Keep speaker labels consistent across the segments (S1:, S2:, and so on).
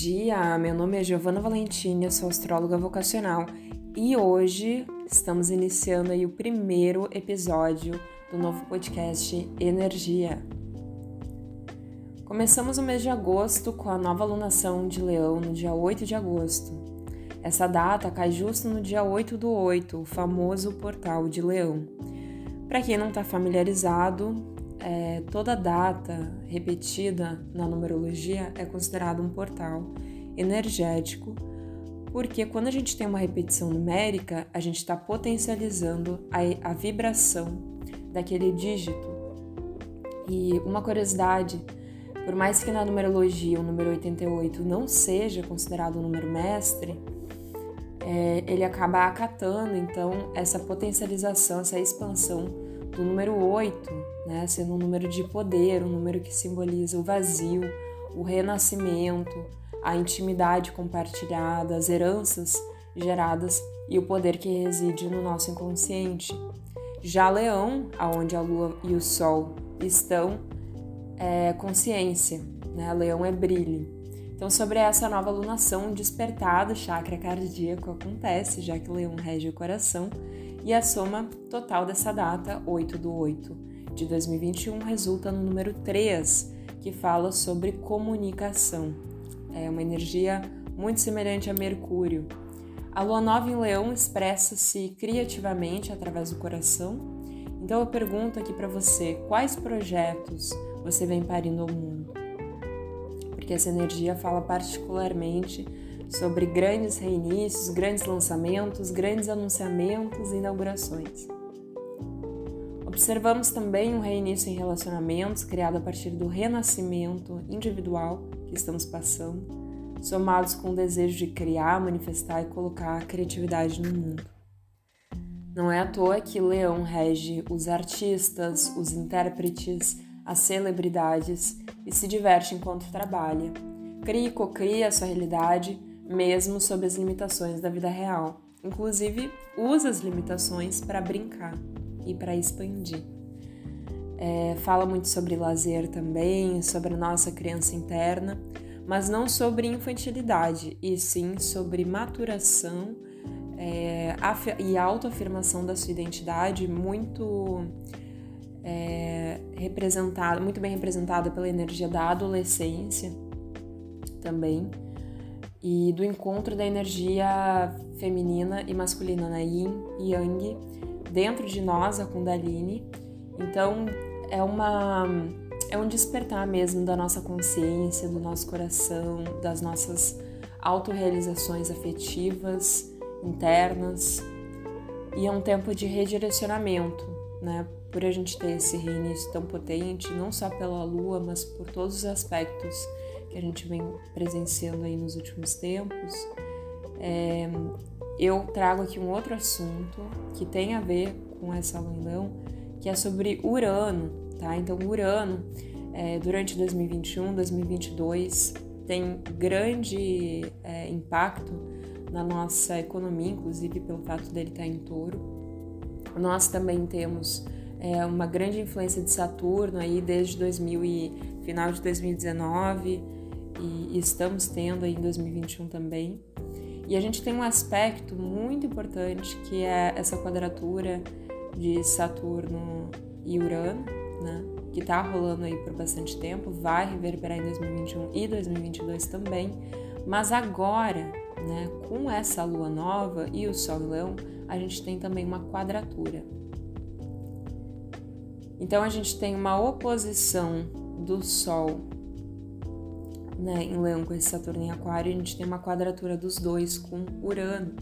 S1: dia, meu nome é Giovana Valentini, eu sou astróloga vocacional e hoje estamos iniciando aí o primeiro episódio do novo podcast Energia. Começamos o mês de agosto com a nova lunação de Leão no dia 8 de agosto. Essa data cai justo no dia 8 do 8, o famoso portal de Leão. Para quem não está familiarizado, é, toda data repetida na numerologia é considerada um portal energético, porque quando a gente tem uma repetição numérica, a gente está potencializando a, a vibração daquele dígito. E uma curiosidade, por mais que na numerologia o número 88 não seja considerado um número mestre, é, ele acaba acatando então essa potencialização, essa expansão do número 8 né? sendo um número de poder, um número que simboliza o vazio, o renascimento, a intimidade compartilhada, as heranças geradas e o poder que reside no nosso inconsciente. Já Leão, aonde a Lua e o Sol estão, é consciência, né? Leão é brilho. Então, sobre essa nova lunação, despertar do chakra cardíaco acontece, já que Leão rege o coração, e a soma total dessa data, 8 do 8, de 2021 resulta no número 3, que fala sobre comunicação. É uma energia muito semelhante a Mercúrio. A lua nova em Leão expressa-se criativamente através do coração. Então eu pergunto aqui para você, quais projetos você vem parindo ao mundo? Porque essa energia fala particularmente sobre grandes reinícios, grandes lançamentos, grandes anunciamentos e inaugurações. Observamos também um reinício em relacionamentos criado a partir do renascimento individual que estamos passando, somados com o desejo de criar, manifestar e colocar a criatividade no mundo. Não é à toa que Leão rege os artistas, os intérpretes, as celebridades e se diverte enquanto trabalha. Cria e cocria a sua realidade, mesmo sob as limitações da vida real. Inclusive, usa as limitações para brincar e para expandir. É, fala muito sobre lazer também, sobre a nossa criança interna, mas não sobre infantilidade, e sim sobre maturação é, e autoafirmação da sua identidade, muito é, representada, muito bem representada pela energia da adolescência também, e do encontro da energia feminina e masculina, né? Yin e Yang, dentro de nós, a Kundalini. Então, é uma é um despertar mesmo da nossa consciência, do nosso coração, das nossas autorrealizações afetivas, internas. E é um tempo de redirecionamento, né? Por a gente ter esse reinício tão potente, não só pela lua, mas por todos os aspectos que a gente vem presenciando aí nos últimos tempos. É, eu trago aqui um outro assunto que tem a ver com essa leilão, que é sobre Urano, tá? Então, Urano, é, durante 2021, 2022, tem grande é, impacto na nossa economia, inclusive pelo fato dele estar em touro. Nós também temos é, uma grande influência de Saturno aí desde 2000 e final de 2019 e, estamos tendo aí em 2021 também. E a gente tem um aspecto muito importante que é essa quadratura de Saturno e Urano, né? Que tá rolando aí por bastante tempo, vai reverberar em 2021 e 2022 também. Mas agora, né, com essa lua nova e o Sol Leão, a gente tem também uma quadratura. Então a gente tem uma oposição do Sol né, em Leão com esse Saturno em Aquário, a gente tem uma quadratura dos dois com Urano.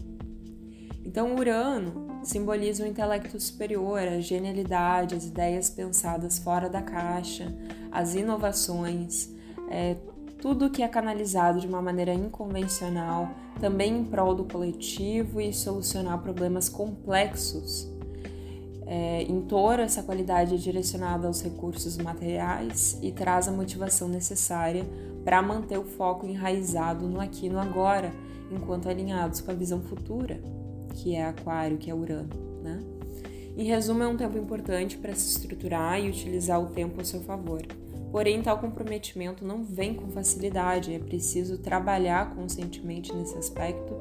S1: Então, Urano simboliza o intelecto superior, a genialidade, as ideias pensadas fora da caixa, as inovações, é, tudo que é canalizado de uma maneira inconvencional, também em prol do coletivo e solucionar problemas complexos. É, em touro, essa qualidade é direcionada aos recursos materiais e traz a motivação necessária para manter o foco enraizado no aqui e no agora, enquanto alinhados com a visão futura, que é Aquário, que é Urano, né? Em resumo, é um tempo importante para se estruturar e utilizar o tempo a seu favor. Porém, tal comprometimento não vem com facilidade, é preciso trabalhar conscientemente nesse aspecto,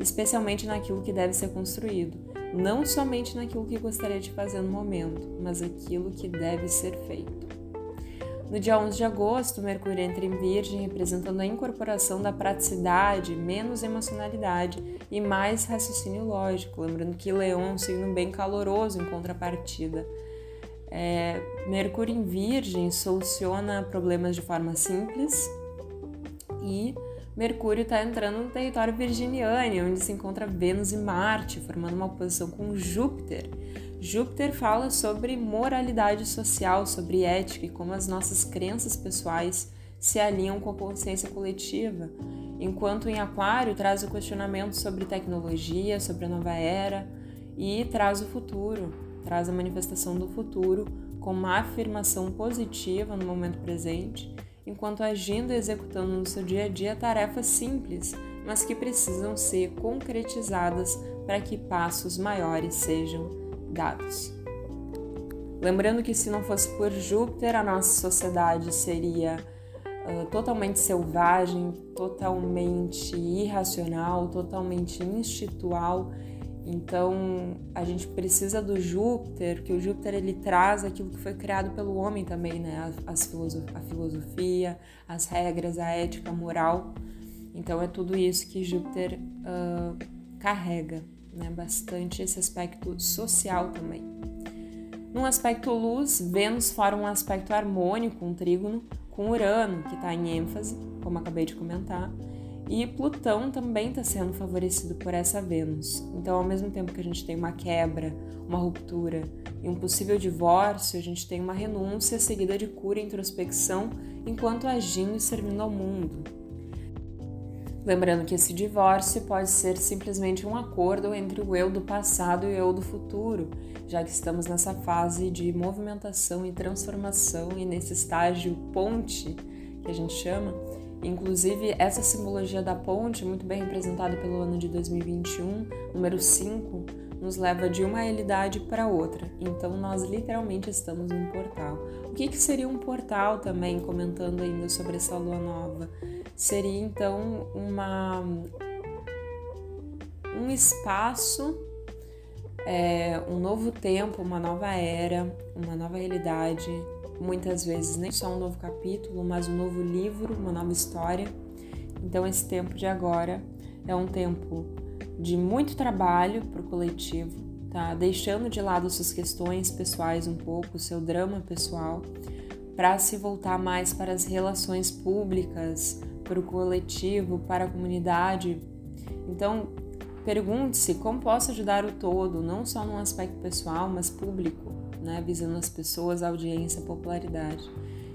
S1: especialmente naquilo que deve ser construído, não somente naquilo que gostaria de fazer no momento, mas aquilo que deve ser feito. No dia 11 de agosto, Mercúrio entra em Virgem, representando a incorporação da praticidade, menos emocionalidade e mais raciocínio lógico. Lembrando que Leão é um signo bem caloroso em contrapartida. É, Mercúrio em Virgem soluciona problemas de forma simples e Mercúrio está entrando no território virginiano, onde se encontra Vênus e Marte, formando uma oposição com Júpiter. Júpiter fala sobre moralidade social, sobre ética e como as nossas crenças pessoais se alinham com a consciência coletiva, enquanto em Aquário traz o questionamento sobre tecnologia, sobre a nova era e traz o futuro, traz a manifestação do futuro com uma afirmação positiva no momento presente, enquanto agindo e executando no seu dia a dia tarefas simples, mas que precisam ser concretizadas para que passos maiores sejam dados. Lembrando que se não fosse por Júpiter, a nossa sociedade seria uh, totalmente selvagem, totalmente irracional, totalmente institucional. Então, a gente precisa do Júpiter, que o Júpiter ele traz aquilo que foi criado pelo homem também, né? As filosof a filosofia, as regras, a ética, a moral. Então, é tudo isso que Júpiter uh, carrega né? Bastante esse aspecto social também. Num aspecto luz, Vênus forma um aspecto harmônico, um trígono, com Urano, que está em ênfase, como acabei de comentar, e Plutão também está sendo favorecido por essa Vênus. Então, ao mesmo tempo que a gente tem uma quebra, uma ruptura e um possível divórcio, a gente tem uma renúncia seguida de cura e introspecção enquanto agindo e servindo ao mundo. Lembrando que esse divórcio pode ser simplesmente um acordo entre o eu do passado e o eu do futuro, já que estamos nessa fase de movimentação e transformação e nesse estágio ponte que a gente chama. Inclusive, essa simbologia da ponte, muito bem representada pelo ano de 2021, número 5, nos leva de uma realidade para outra. Então, nós literalmente estamos num portal. O que, que seria um portal também, comentando ainda sobre essa lua nova? seria então uma um espaço, é, um novo tempo, uma nova era, uma nova realidade. Muitas vezes nem só um novo capítulo, mas um novo livro, uma nova história. Então esse tempo de agora é um tempo de muito trabalho para o coletivo, tá? Deixando de lado suas questões pessoais um pouco, seu drama pessoal, para se voltar mais para as relações públicas, para o coletivo, para a comunidade. Então, pergunte-se como posso ajudar o todo, não só num aspecto pessoal, mas público, né? visando as pessoas, a audiência, a popularidade.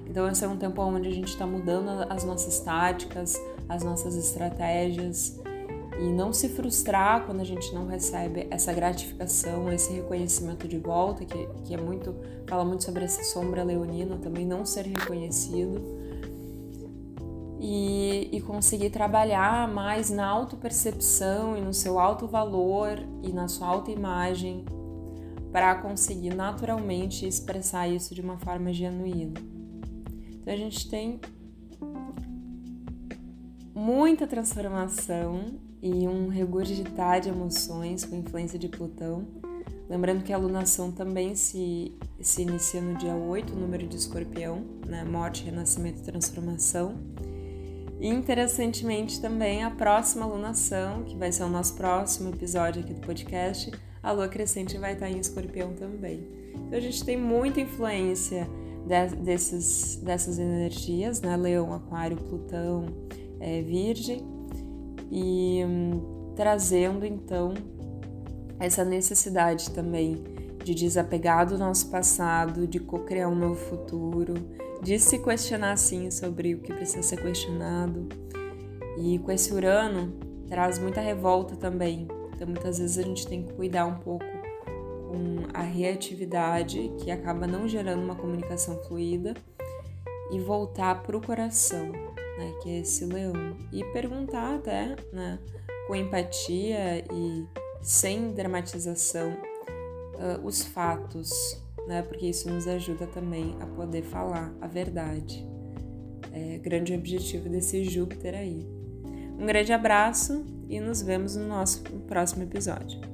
S1: Então, esse é um tempo onde a gente está mudando as nossas táticas, as nossas estratégias e não se frustrar quando a gente não recebe essa gratificação, esse reconhecimento de volta, que, que é muito, fala muito sobre essa sombra leonina, também não ser reconhecido e, e conseguir trabalhar mais na autopercepção e no seu alto valor e na sua autoimagem para conseguir naturalmente expressar isso de uma forma genuína. Então a gente tem muita transformação e um regurgitar de emoções com influência de Plutão. Lembrando que a alunação também se, se inicia no dia 8, número de escorpião, né? morte, renascimento e transformação. E interessantemente também a próxima alunação, que vai ser o nosso próximo episódio aqui do podcast, a lua crescente vai estar em escorpião também. Então a gente tem muita influência de, desses, dessas energias, né? Leão, Aquário, Plutão, é, Virgem, e hum, trazendo então essa necessidade também de desapegar do nosso passado, de co-criar um novo futuro, de se questionar sim sobre o que precisa ser questionado. E com esse Urano traz muita revolta também. Então muitas vezes a gente tem que cuidar um pouco com a reatividade que acaba não gerando uma comunicação fluida e voltar para o coração, né, que é esse leão, e perguntar até, né, com empatia e sem dramatização uh, os fatos né? Porque isso nos ajuda também a poder falar a verdade. É grande objetivo desse Júpiter aí. Um grande abraço e nos vemos no nosso próximo episódio.